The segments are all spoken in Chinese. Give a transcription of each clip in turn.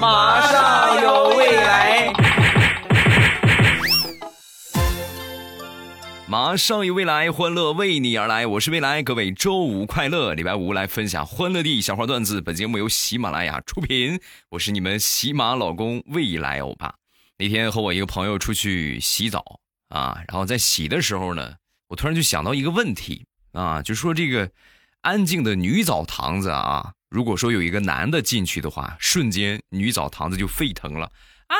马上有未来。马上有未来，欢乐为你而来。我是未来，各位周五快乐！礼拜五来分享欢乐的小花段子。本节目由喜马拉雅出品，我是你们喜马老公未来欧巴。那天和我一个朋友出去洗澡啊，然后在洗的时候呢，我突然就想到一个问题啊，就说这个安静的女澡堂子啊，如果说有一个男的进去的话，瞬间女澡堂子就沸腾了啊！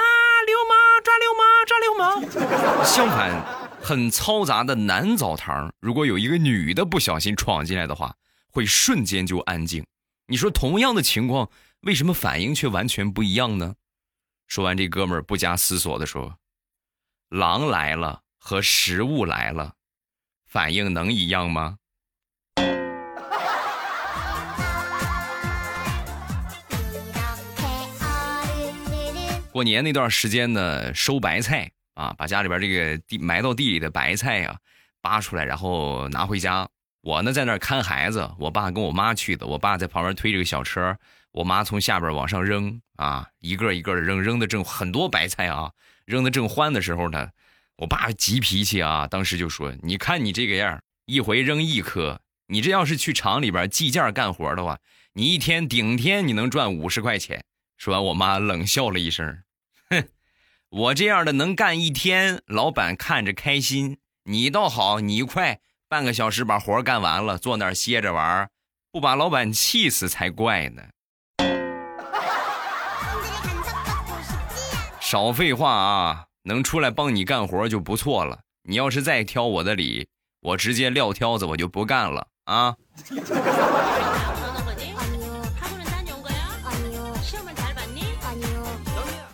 流氓抓流氓抓流氓。相反。很嘈杂的男澡堂，如果有一个女的不小心闯进来的话，会瞬间就安静。你说同样的情况，为什么反应却完全不一样呢？说完，这哥们儿不加思索的说：“狼来了和食物来了，反应能一样吗？”过年那段时间呢，收白菜。啊，把家里边这个地埋到地里的白菜呀扒出来，然后拿回家。我呢在那儿看孩子，我爸跟我妈去的。我爸在旁边推这个小车，我妈从下边往上扔啊，一个一个的扔，扔的正很多白菜啊，扔的正欢的时候呢，我爸急脾气啊，当时就说：“你看你这个样，一回扔一颗，你这要是去厂里边计件干活的话，你一天顶天你能赚五十块钱。”说完，我妈冷笑了一声，哼。我这样的能干一天，老板看着开心。你倒好，你快半个小时把活干完了，坐那儿歇着玩，不把老板气死才怪呢。少废话啊，能出来帮你干活就不错了。你要是再挑我的理，我直接撂挑子，我就不干了啊。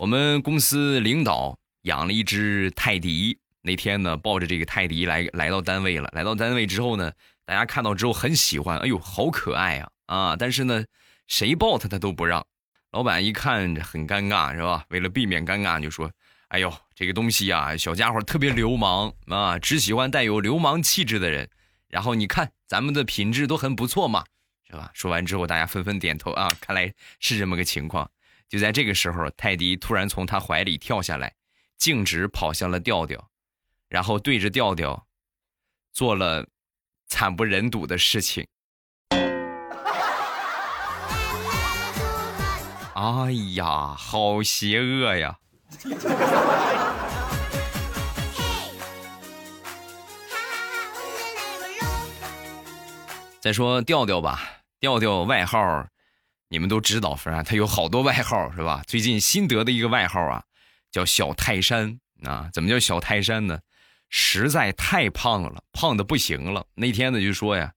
我们公司领导养了一只泰迪，那天呢抱着这个泰迪来来到单位了。来到单位之后呢，大家看到之后很喜欢，哎呦好可爱呀啊！但是呢，谁抱它他都不让。老板一看很尴尬是吧？为了避免尴尬，就说：“哎呦这个东西呀，小家伙特别流氓啊，只喜欢带有流氓气质的人。然后你看咱们的品质都很不错嘛，是吧？”说完之后，大家纷纷点头啊，看来是这么个情况。就在这个时候，泰迪突然从他怀里跳下来，径直跑向了调调，然后对着调调做了惨不忍睹的事情。哎呀，好邪恶呀！再说调调吧，调调外号。你们都知道，反正他有好多外号，是吧？最近新得的一个外号啊，叫小泰山啊。怎么叫小泰山呢？实在太胖了，胖的不行了。那天呢就说呀：“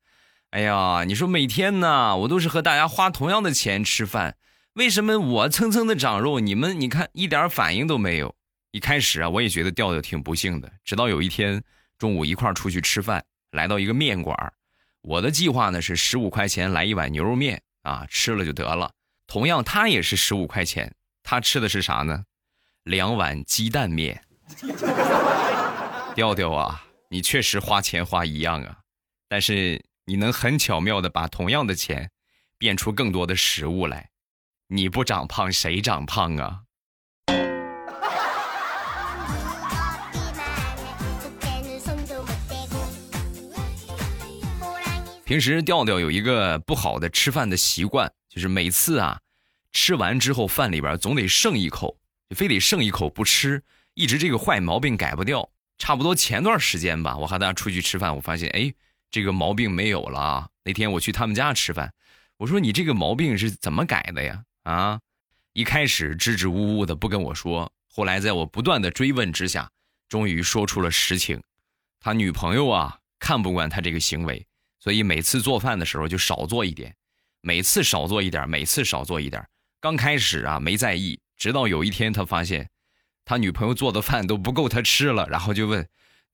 哎呀，你说每天呢，我都是和大家花同样的钱吃饭，为什么我蹭蹭的长肉，你们你看一点反应都没有？”一开始啊，我也觉得调调挺不幸的。直到有一天中午一块出去吃饭，来到一个面馆，我的计划呢是十五块钱来一碗牛肉面。啊，吃了就得了。同样，他也是十五块钱，他吃的是啥呢？两碗鸡蛋面。调调啊，你确实花钱花一样啊，但是你能很巧妙的把同样的钱变出更多的食物来，你不长胖谁长胖啊？平时调调有一个不好的吃饭的习惯，就是每次啊，吃完之后饭里边总得剩一口，就非得剩一口不吃，一直这个坏毛病改不掉。差不多前段时间吧，我和大家出去吃饭，我发现哎，这个毛病没有了。那天我去他们家吃饭，我说你这个毛病是怎么改的呀？啊，一开始支支吾吾的不跟我说，后来在我不断的追问之下，终于说出了实情。他女朋友啊，看不惯他这个行为。所以每次做饭的时候就少做一点，每次少做一点，每次少做一点。刚开始啊没在意，直到有一天他发现，他女朋友做的饭都不够他吃了，然后就问，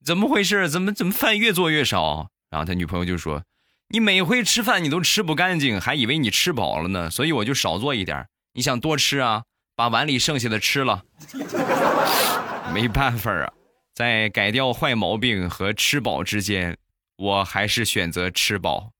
怎么回事？怎么怎么饭越做越少？然后他女朋友就说，你每回吃饭你都吃不干净，还以为你吃饱了呢，所以我就少做一点。你想多吃啊？把碗里剩下的吃了。没办法啊，在改掉坏毛病和吃饱之间。我还是选择吃饱。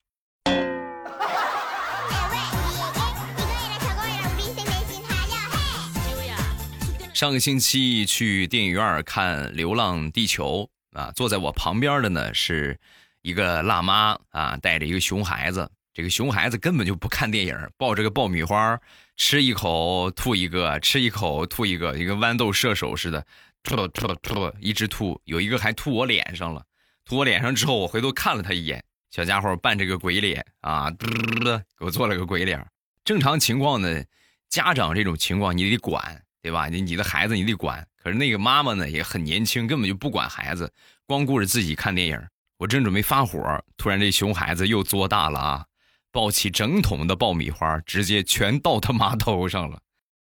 上个星期去电影院看《流浪地球》啊，坐在我旁边的呢是一个辣妈啊，带着一个熊孩子。这个熊孩子根本就不看电影，抱着个爆米花，吃一口吐一个，吃一口吐一个，一个豌豆射手似的，吐吐吐，一直吐。有一个还吐我脸上了，吐我脸上之后，我回头看了他一眼，小家伙扮这个鬼脸啊，嘟嘟嘟，给我做了个鬼脸。正常情况呢，家长这种情况你得管。对吧？你你的孩子你得管，可是那个妈妈呢也很年轻，根本就不管孩子，光顾着自己看电影。我正准备发火，突然这熊孩子又作大了啊，抱起整桶的爆米花，直接全倒他妈头上了。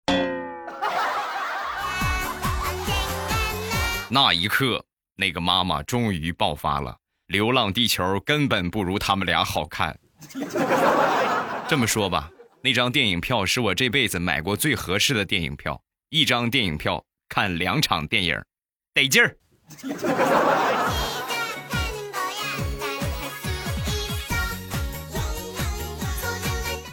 那一刻，那个妈妈终于爆发了：《流浪地球》根本不如他们俩好看。这么说吧，那张电影票是我这辈子买过最合适的电影票。一张电影票看两场电影，得劲儿。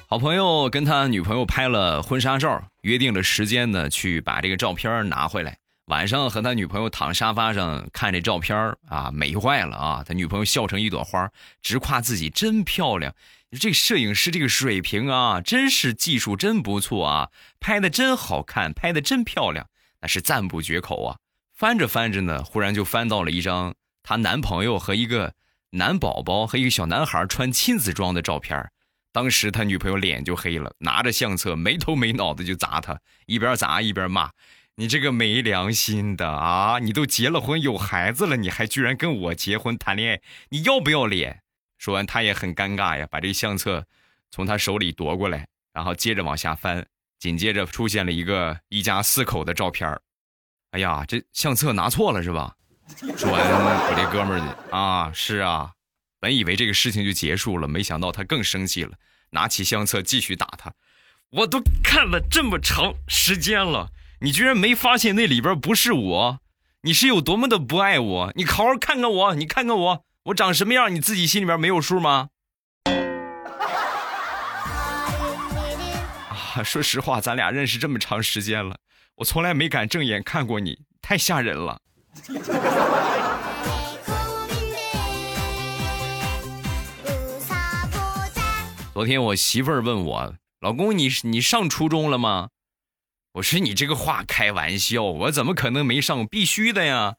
好朋友跟他女朋友拍了婚纱照，约定了时间呢，去把这个照片拿回来。晚上和他女朋友躺沙发上看这照片啊，美坏了啊！他女朋友笑成一朵花，直夸自己真漂亮。这摄影师这个水平啊，真是技术真不错啊，拍的真好看，拍的真漂亮，那是赞不绝口啊。翻着翻着呢，忽然就翻到了一张她男朋友和一个男宝宝和一个小男孩穿亲子装的照片。当时他女朋友脸就黑了，拿着相册没头没脑的就砸他，一边砸一边骂：“你这个没良心的啊！你都结了婚有孩子了，你还居然跟我结婚谈恋爱，你要不要脸？”说完，他也很尴尬呀，把这相册从他手里夺过来，然后接着往下翻，紧接着出现了一个一家四口的照片哎呀，这相册拿错了是吧？说完，我这哥们儿啊，是啊，本以为这个事情就结束了，没想到他更生气了，拿起相册继续打他。我都看了这么长时间了，你居然没发现那里边不是我？你是有多么的不爱我？你好好看看我，你看看我。我长什么样，你自己心里边没有数吗？啊，说实话，咱俩认识这么长时间了，我从来没敢正眼看过你，太吓人了。昨天我媳妇儿问我，老公，你你上初中了吗？我说你这个话开玩笑，我怎么可能没上？必须的呀。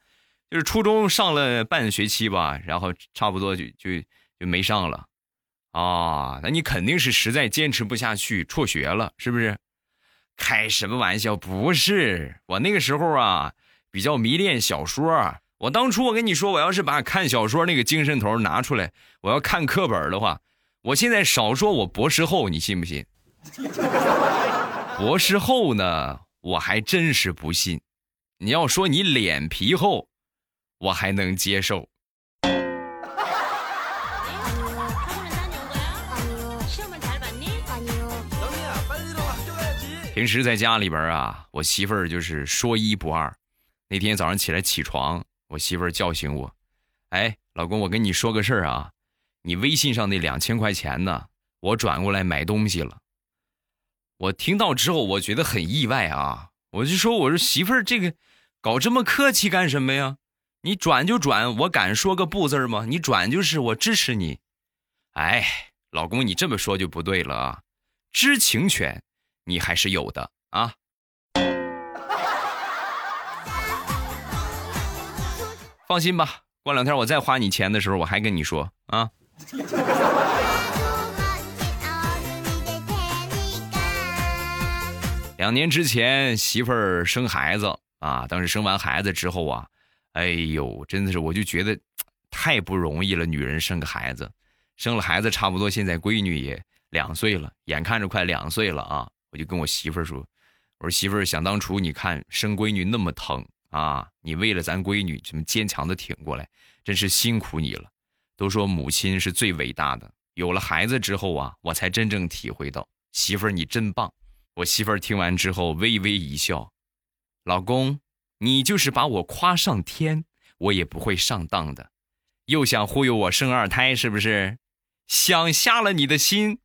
就是初中上了半学期吧，然后差不多就就就没上了，啊，那你肯定是实在坚持不下去，辍学了，是不是？开什么玩笑？不是，我那个时候啊，比较迷恋小说。我当初我跟你说，我要是把看小说那个精神头拿出来，我要看课本的话，我现在少说我博士后，你信不信？博士后呢，我还真是不信。你要说你脸皮厚。我还能接受。平时在家里边啊，我媳妇儿就是说一不二。那天早上起来起床，我媳妇儿叫醒我：“哎，老公，我跟你说个事儿啊，你微信上那两千块钱呢，我转过来买东西了。”我听到之后，我觉得很意外啊，我就说：“我说媳妇儿，这个搞这么客气干什么呀？”你转就转，我敢说个不字吗？你转就是我支持你。哎，老公，你这么说就不对了啊！知情权你还是有的啊。放心吧，过两天我再花你钱的时候，我还跟你说啊。两年之前，媳妇儿生孩子啊，当时生完孩子之后啊。哎呦，真的是，我就觉得太不容易了。女人生个孩子，生了孩子差不多，现在闺女也两岁了，眼看着快两岁了啊！我就跟我媳妇儿说：“我说媳妇儿，想当初你看生闺女那么疼啊，你为了咱闺女这么坚强的挺过来，真是辛苦你了。都说母亲是最伟大的，有了孩子之后啊，我才真正体会到，媳妇儿你真棒。”我媳妇儿听完之后微微一笑：“老公。”你就是把我夸上天，我也不会上当的。又想忽悠我生二胎，是不是？想瞎了你的心。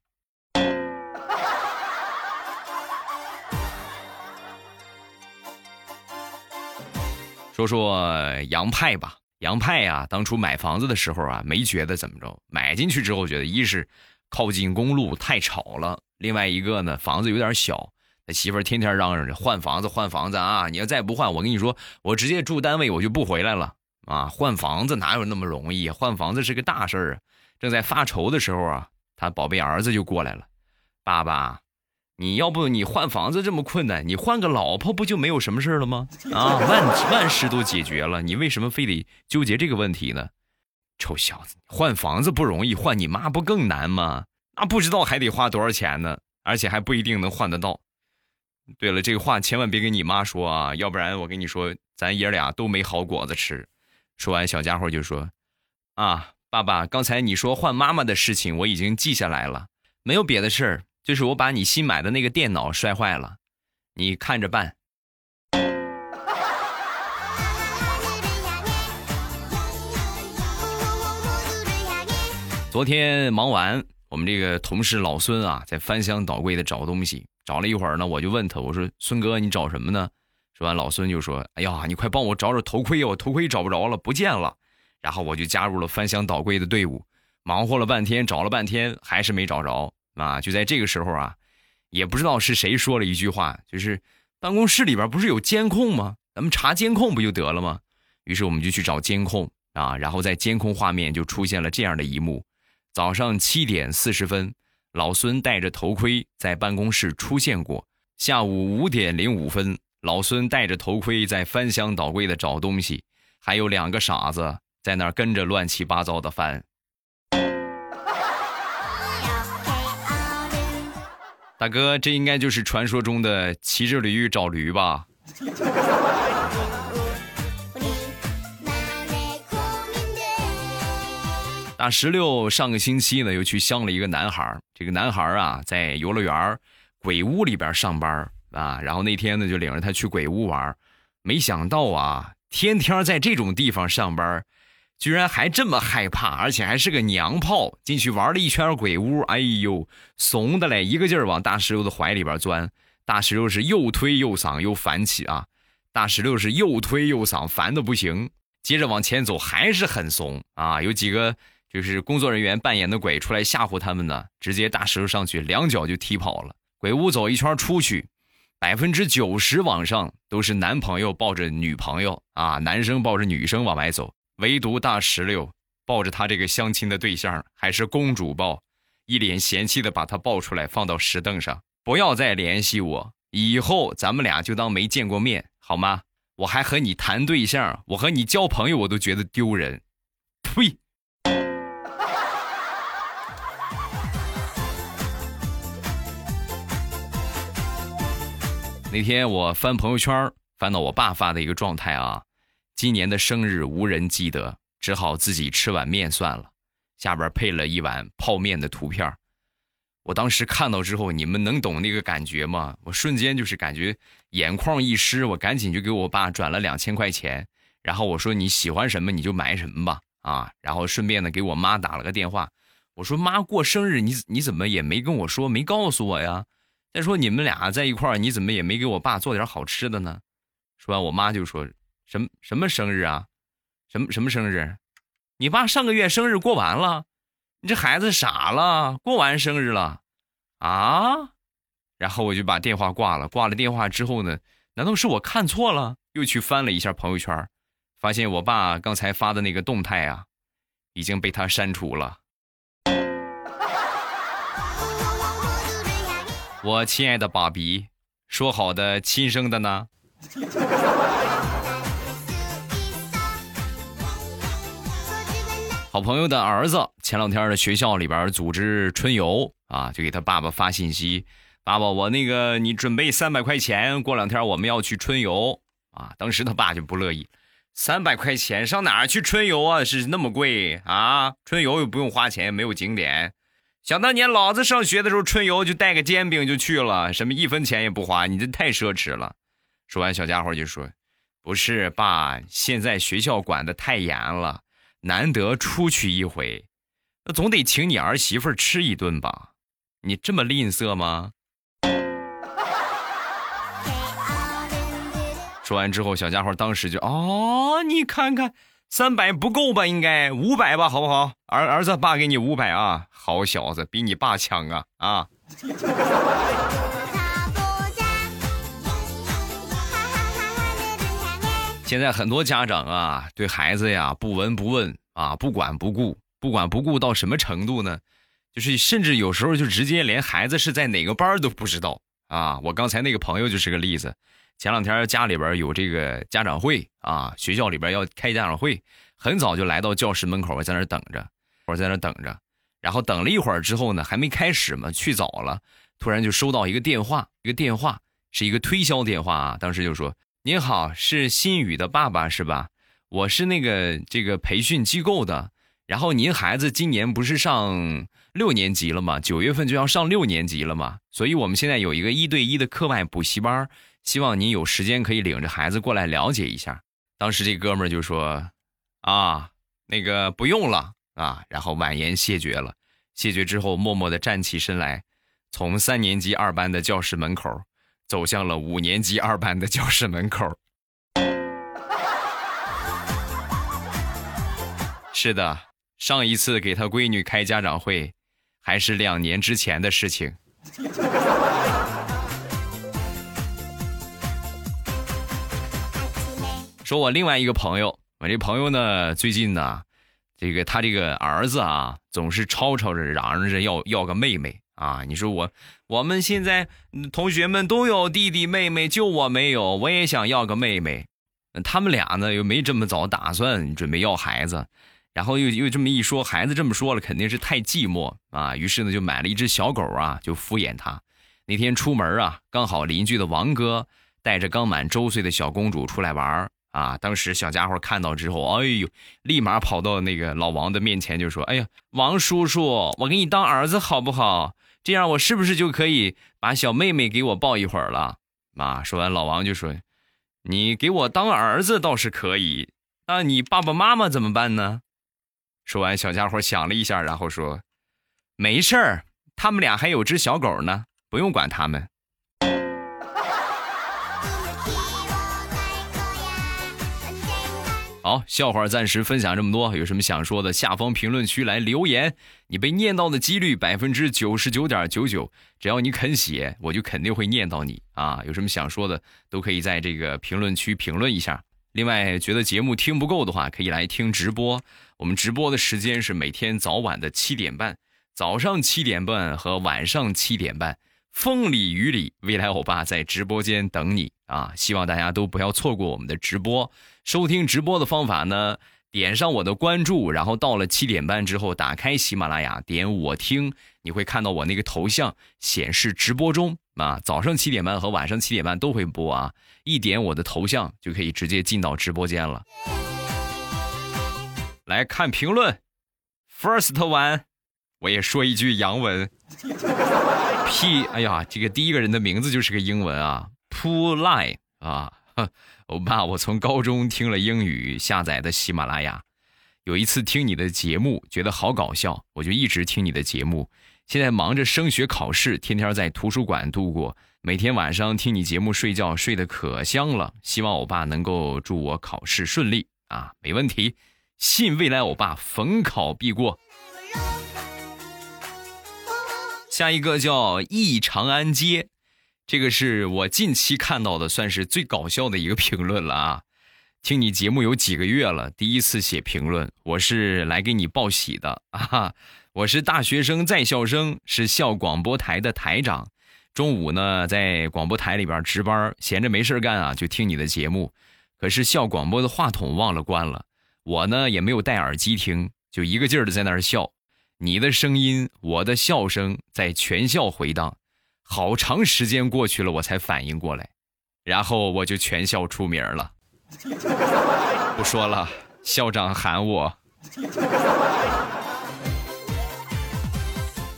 说说杨派吧。杨派呀，当初买房子的时候啊，没觉得怎么着。买进去之后，觉得一是靠近公路太吵了，另外一个呢，房子有点小。他媳妇儿天天嚷嚷着换房子，换房子啊！你要再不换，我跟你说，我直接住单位，我就不回来了啊！换房子哪有那么容易？换房子是个大事儿啊！正在发愁的时候啊，他宝贝儿子就过来了，爸爸。你要不你换房子这么困难，你换个老婆不就没有什么事了吗？啊，万万事都解决了，你为什么非得纠结这个问题呢？臭小子，换房子不容易，换你妈不更难吗？那不知道还得花多少钱呢，而且还不一定能换得到。对了，这个话千万别跟你妈说啊，要不然我跟你说，咱爷俩都没好果子吃。说完，小家伙就说：“啊，爸爸，刚才你说换妈妈的事情，我已经记下来了，没有别的事儿。”就是我把你新买的那个电脑摔坏了，你看着办。昨天忙完，我们这个同事老孙啊，在翻箱倒柜的找东西，找了一会儿呢，我就问他，我说：“孙哥，你找什么呢？”说完，老孙就说：“哎呀，你快帮我找找头盔，我头盔找不着了，不见了。”然后我就加入了翻箱倒柜的队伍，忙活了半天，找了半天，还是没找着。啊！就在这个时候啊，也不知道是谁说了一句话，就是办公室里边不是有监控吗？咱们查监控不就得了吗？于是我们就去找监控啊，然后在监控画面就出现了这样的一幕：早上七点四十分，老孙戴着头盔在办公室出现过；下午五点零五分，老孙戴着头盔在翻箱倒柜的找东西，还有两个傻子在那儿跟着乱七八糟的翻。大哥，这应该就是传说中的骑着驴找驴吧？大石榴上个星期呢，又去相了一个男孩这个男孩啊，在游乐园鬼屋里边上班啊。然后那天呢，就领着他去鬼屋玩没想到啊，天天在这种地方上班居然还这么害怕，而且还是个娘炮！进去玩了一圈鬼屋，哎呦，怂的嘞，一个劲儿往大石榴的怀里边钻。大石榴是又推又搡又烦起啊！大石榴是又推又搡，烦的不行。接着往前走，还是很怂啊！有几个就是工作人员扮演的鬼出来吓唬他们呢，直接大石榴上去两脚就踢跑了。鬼屋走一圈出去，百分之九十往上都是男朋友抱着女朋友啊，男生抱着女生往外走。唯独大石榴抱着他这个相亲的对象，还是公主抱，一脸嫌弃的把他抱出来放到石凳上，不要再联系我，以后咱们俩就当没见过面，好吗？我还和你谈对象，我和你交朋友，我都觉得丢人。呸！那天我翻朋友圈，翻到我爸发的一个状态啊。今年的生日无人记得，只好自己吃碗面算了。下边配了一碗泡面的图片我当时看到之后，你们能懂那个感觉吗？我瞬间就是感觉眼眶一湿，我赶紧就给我爸转了两千块钱，然后我说你喜欢什么你就买什么吧，啊，然后顺便呢给我妈打了个电话，我说妈过生日你你怎么也没跟我说，没告诉我呀？再说你们俩在一块儿，你怎么也没给我爸做点好吃的呢？说完，我妈就说。什么什么生日啊？什么什么生日？你爸上个月生日过完了，你这孩子傻了？过完生日了啊？然后我就把电话挂了。挂了电话之后呢？难道是我看错了？又去翻了一下朋友圈，发现我爸刚才发的那个动态啊，已经被他删除了。我亲爱的爸比，说好的亲生的呢？好朋友的儿子前两天的学校里边组织春游啊，就给他爸爸发信息：“爸爸，我那个你准备三百块钱，过两天我们要去春游啊。”当时他爸就不乐意：“三百块钱上哪儿去春游啊？是那么贵啊？春游又不用花钱，没有景点。想当年老子上学的时候，春游就带个煎饼就去了，什么一分钱也不花，你这太奢侈了。”说完，小家伙就说：“不是爸，现在学校管的太严了。”难得出去一回，那总得请你儿媳妇吃一顿吧？你这么吝啬吗？说完之后，小家伙当时就哦，你看看，三百不够吧？应该五百吧，好不好？儿儿子，爸给你五百啊！好小子，比你爸强啊啊！现在很多家长啊，对孩子呀不闻不问啊，不管不顾，不管不顾到什么程度呢？就是甚至有时候就直接连孩子是在哪个班都不知道啊！我刚才那个朋友就是个例子。前两天家里边有这个家长会啊，学校里边要开家长会，很早就来到教室门口，在那等着，我在那等着，然后等了一会儿之后呢，还没开始嘛，去早了，突然就收到一个电话，一个电话是一个推销电话啊，当时就说。您好，是新宇的爸爸是吧？我是那个这个培训机构的。然后您孩子今年不是上六年级了嘛？九月份就要上六年级了嘛。所以我们现在有一个一对一的课外补习班，希望您有时间可以领着孩子过来了解一下。当时这哥们儿就说：“啊，那个不用了啊。”然后婉言谢绝了。谢绝之后，默默的站起身来，从三年级二班的教室门口。走向了五年级二班的教室门口。是的，上一次给他闺女开家长会，还是两年之前的事情。说我另外一个朋友，我这朋友呢，最近呢，这个他这个儿子啊，总是吵吵着嚷嚷着要要个妹妹。啊，你说我，我们现在同学们都有弟弟妹妹，就我没有，我也想要个妹妹。他们俩呢又没这么早打算准备要孩子，然后又又这么一说，孩子这么说了，肯定是太寂寞啊。于是呢就买了一只小狗啊，就敷衍他。那天出门啊，刚好邻居的王哥带着刚满周岁的小公主出来玩啊。当时小家伙看到之后，哎呦，立马跑到那个老王的面前就说：“哎呀，王叔叔，我给你当儿子好不好？”这样我是不是就可以把小妹妹给我抱一会儿了？啊！说完，老王就说：“你给我当儿子倒是可以，那你爸爸妈妈怎么办呢？”说完，小家伙想了一下，然后说：“没事儿，他们俩还有只小狗呢，不用管他们。”好，笑话暂时分享这么多，有什么想说的，下方评论区来留言。你被念到的几率百分之九十九点九九，只要你肯写，我就肯定会念到你啊！有什么想说的，都可以在这个评论区评论一下。另外，觉得节目听不够的话，可以来听直播。我们直播的时间是每天早晚的七点半，早上七点半和晚上七点半。风里雨里，未来欧巴在直播间等你啊！希望大家都不要错过我们的直播。收听直播的方法呢，点上我的关注，然后到了七点半之后，打开喜马拉雅，点我听，你会看到我那个头像显示直播中啊。早上七点半和晚上七点半都会播啊，一点我的头像就可以直接进到直播间了。来看评论，First one，我也说一句洋文。P，哎呀，这个第一个人的名字就是个英文啊，Pullay 啊，欧巴，我从高中听了英语下载的喜马拉雅，有一次听你的节目，觉得好搞笑，我就一直听你的节目。现在忙着升学考试，天天在图书馆度过，每天晚上听你节目睡觉，睡得可香了。希望欧巴能够祝我考试顺利啊，没问题，信未来欧巴逢考必过。下一个叫忆长安街，这个是我近期看到的，算是最搞笑的一个评论了啊！听你节目有几个月了，第一次写评论，我是来给你报喜的啊！我是大学生在校生，是校广播台的台长，中午呢在广播台里边值班，闲着没事干啊，就听你的节目。可是校广播的话筒忘了关了，我呢也没有戴耳机听，就一个劲儿的在那儿笑。你的声音，我的笑声在全校回荡，好长时间过去了，我才反应过来，然后我就全校出名了。不说了，校长喊我。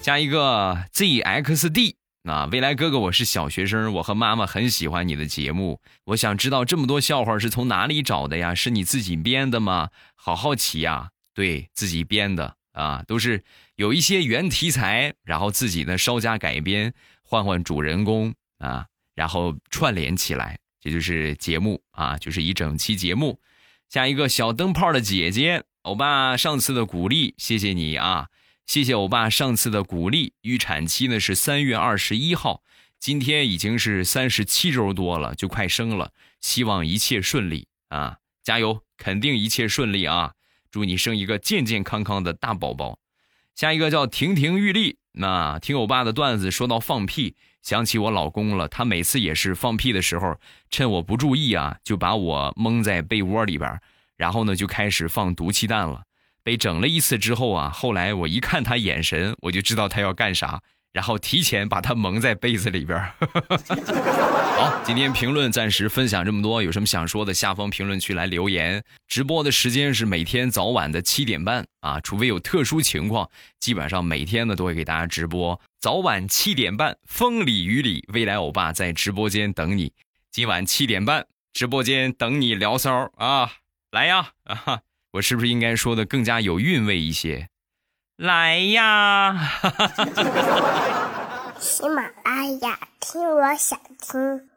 加一个 ZXD 啊，未来哥哥，我是小学生，我和妈妈很喜欢你的节目，我想知道这么多笑话是从哪里找的呀？是你自己编的吗？好好奇呀，对自己编的。啊，都是有一些原题材，然后自己呢稍加改编，换换主人公啊，然后串联起来这就是节目啊，就是一整期节目。下一个小灯泡的姐姐，欧巴上次的鼓励，谢谢你啊，谢谢欧巴上次的鼓励。预产期呢是三月二十一号，今天已经是三十七周多了，就快生了，希望一切顺利啊，加油，肯定一切顺利啊，祝你生一个健健康康的大宝宝。下一个叫亭亭玉立，那听欧巴的段子说到放屁。想起我老公了，他每次也是放屁的时候，趁我不注意啊，就把我蒙在被窝里边，然后呢就开始放毒气弹了。被整了一次之后啊，后来我一看他眼神，我就知道他要干啥。然后提前把他蒙在被子里边 好，今天评论暂时分享这么多，有什么想说的，下方评论区来留言。直播的时间是每天早晚的七点半啊，除非有特殊情况，基本上每天呢都会给大家直播。早晚七点半，风里雨里，未来欧巴在直播间等你。今晚七点半，直播间等你聊骚啊，来呀啊哈！我是不是应该说的更加有韵味一些？来呀！喜马拉雅，听我想听。